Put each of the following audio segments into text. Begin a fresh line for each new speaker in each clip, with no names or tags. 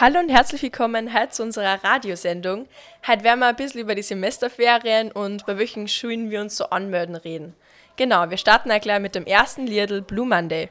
Hallo und herzlich willkommen heute zu unserer Radiosendung. Heute werden wir ein bisschen über die Semesterferien und bei welchen Schulen wir uns so anmelden reden. Genau, wir starten auch gleich mit dem ersten Liedl Blue Monday.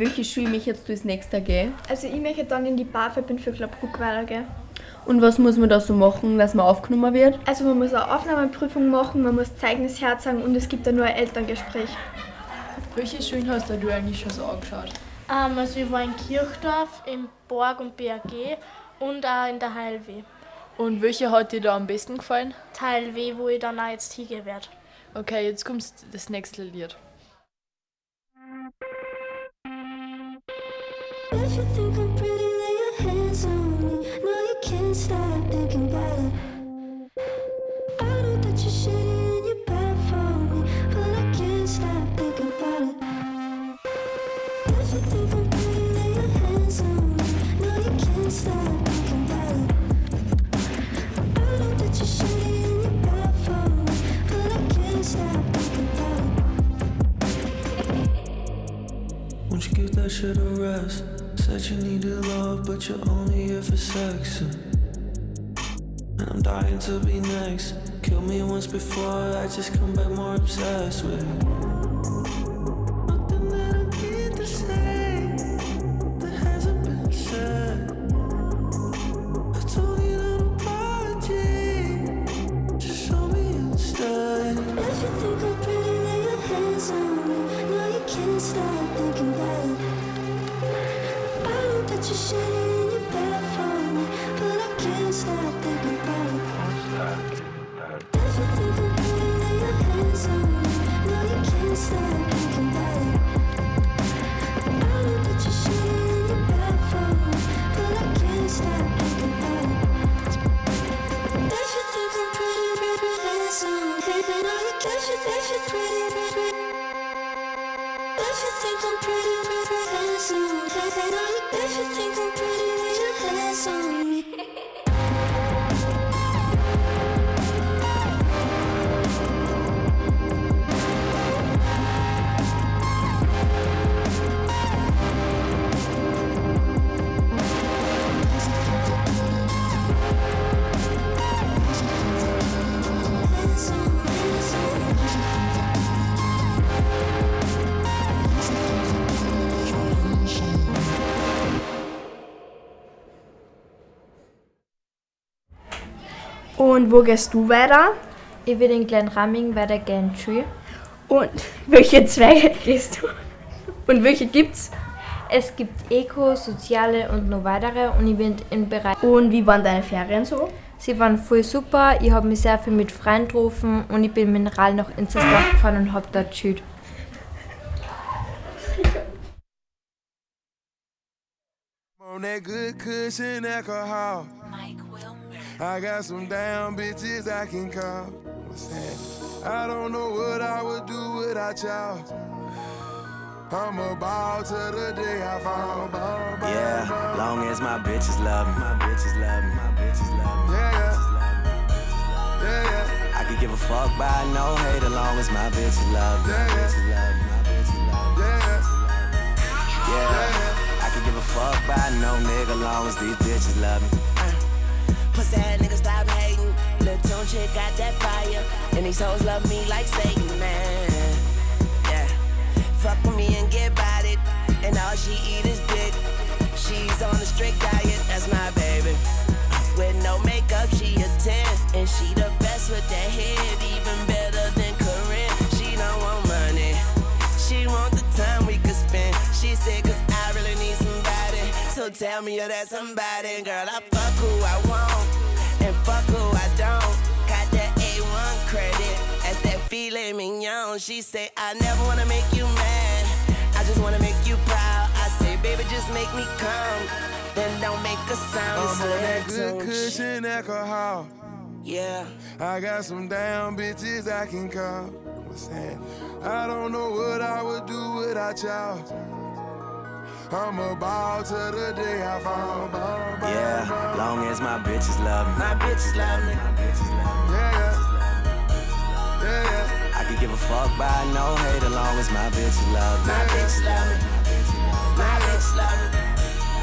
Welche Schule mich jetzt du als nächster gehen?
Also ich möchte dann in die BAföG bin für Klappruck weitergehen.
Und was muss man da so machen, dass man aufgenommen wird?
Also man muss eine Aufnahmeprüfung machen, man muss Zeugnis herzeigen und es gibt dann nur ein Elterngespräch.
Welche Schulen hast du eigentlich schon so angeschaut?
Ähm, also ich war in Kirchdorf, im Borg und BAG und auch in der HLW.
Und welche hat dir da am besten gefallen?
Teil W, wo ich dann auch jetzt hingehen werde.
Okay, jetzt kommt das nächste Lied.
But
you're only here for sex. Uh. And I'm dying to be next. Kill me once before, I just come back more obsessed with
wo gehst du weiter?
Ich will in Glenramming weitergehen. Schule.
Und welche Zweige gehst du? Und welche gibt's?
Es gibt Eco, Soziale und noch weitere und ich bin im Bereich.
Und wie waren deine Ferien so?
Sie waren voll super, ich habe mich sehr viel mit Freunden getroffen und ich bin mineral nach Inzersdorf gefahren und habe dort geschüttet.
On that good cushion alcohol. I got some damn bitches I can call. What's that? I don't know what I would do without y'all. I'm about to the day I fall. Ball, ball,
Yeah,
ball.
long as my bitches love me. My bitches love me. My bitches love me.
Yeah, yeah.
My bitches love me.
Yeah, yeah.
I could give a fuck by no hate as long as my bitches love me. My
Yeah, yeah.
bitches love me. My bitches love me.
Yeah,
Yeah, I could give a fuck by no nigga long as these bitches love me.
Chick got that fire. And these hoes love me like Satan, man. Yeah. Fuck with me and get about it. And all she eat is dick. She's on a strict diet, that's my baby. With no makeup, she a 10. And she the best with that head, even better than Karrine. She don't want money. She want the time we could spend. She said, cause I really need somebody. So tell me you're that somebody. Girl, I fuck who I want. She say, I never wanna make you mad. I just wanna make you proud. I say, baby, just make me come. Then don't make a sound.
I'm on that good cushion alcohol.
Yeah.
I got some damn bitches I can call. What's that? I don't know what I would do without y'all. I'm about to the day I fall. Ball, ball,
Yeah,
ball.
long as my bitches love me.
My bitches love me.
My bitches love me.
Yeah, yeah.
Give a fuck by no hate as long as my bitch love me.
My bitches love me. My bitches love me.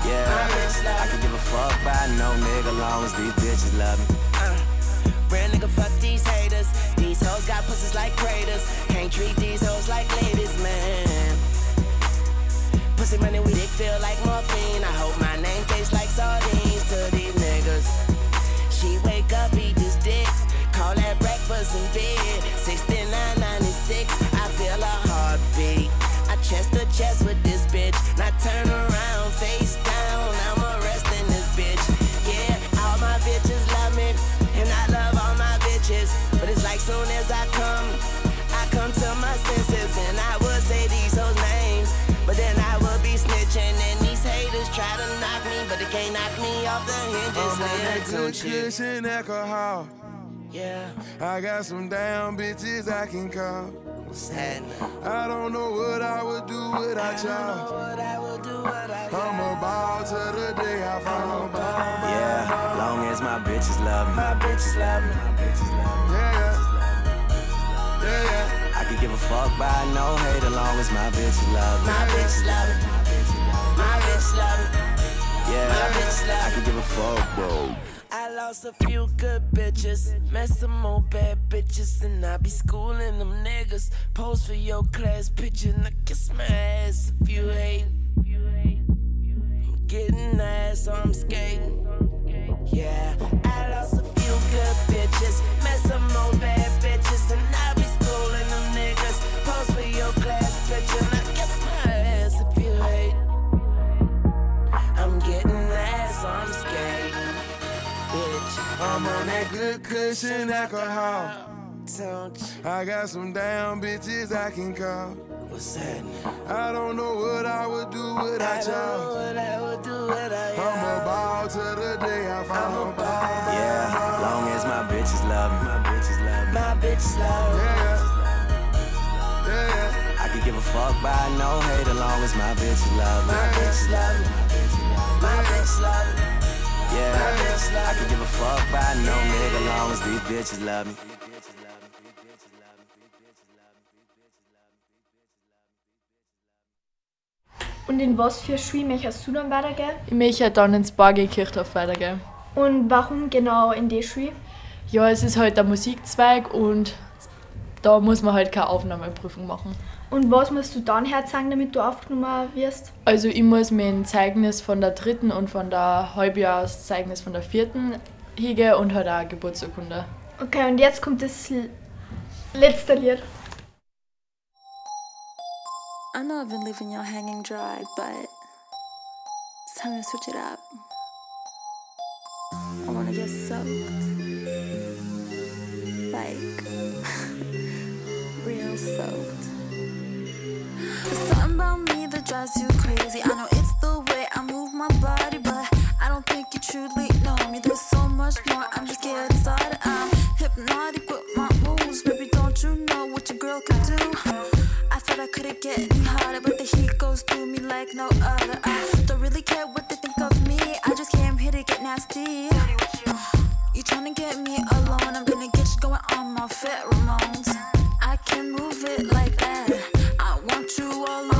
Yeah, I can give a fuck by no nigga long as these bitches love me.
Uh, real nigga, fuck these haters. These hoes got pussies like craters. Can't treat these hoes like ladies, man. Pussy money, we dick feel like morphine. I hope my name tastes like sardines to these niggas. She wake up, eat this dick. Call that breakfast in bed. Off the hinges.
I'm on that good cushion alcohol.
Yeah,
I got some damn bitches I can call.
what's happening?
I don't know what I would do without y'all.
What I will do, what I
I'm a ball to the day I fall.
Yeah, long as my bitches love me.
My bitches love me.
My bitches love me.
Yeah, yeah. Yeah, yeah.
I could give a fuck by no hate as long as my bitches love me.
My bitches love me. My bitches love me. Yeah, I can give a fuck, bro. I lost a few good bitches, met some more bad bitches, and I be schooling them niggas. Pose for your class picture, and I kiss my ass if you hate. I'm getting ass, so I'm skating. Yeah, I
that cushion alcohol. I got some down bitches I can call.
What's happening?
I don't know what I would do without y'all.
I would do without
I'm a ball till the day I fall.
Yeah, long as my bitches love me. My bitches love me. My bitches love me.
Yeah, yeah.
I could give a fuck by no hate as long as my bitches love me. My bitches love me. My bitches love me. Yeah, I could give a fuck by no nigga long as these bitches love me.
Und in was für Schule möchtest du dann weitergehen?
Ich möchte dann ins Barge Kirchdorf weitergehen.
Und warum genau in die Schule?
Ja, es ist halt der Musikzweig und da muss man halt keine Aufnahmeprüfung machen.
Und was musst du dann herzeigen, damit du aufgenommen wirst?
Also ich muss mir ein Zeugnis von der dritten und von der Halbjahreszeugnis von der vierten hingehen und halt auch eine Geburtsurkunde.
Okay, und jetzt kommt das letzte Lied.
I know I've been leaving y'all hanging dry, but it's time to switch it up. I wanna get soaked. Like, real soaked. Something about me that drives you crazy. I know it's the way I move my body, but I don't think you truly know me. There's so much more, I'm just getting started. I'm hypnotic with my moves, baby. Don't you know what your girl can do? I thought I couldn't get any harder, but the heat goes through me like no other. I don't really care what they think of me. I just came here to get nasty. You tryna get me alone? I'm gonna get you going on my pheromones. I can move it like that. Want you all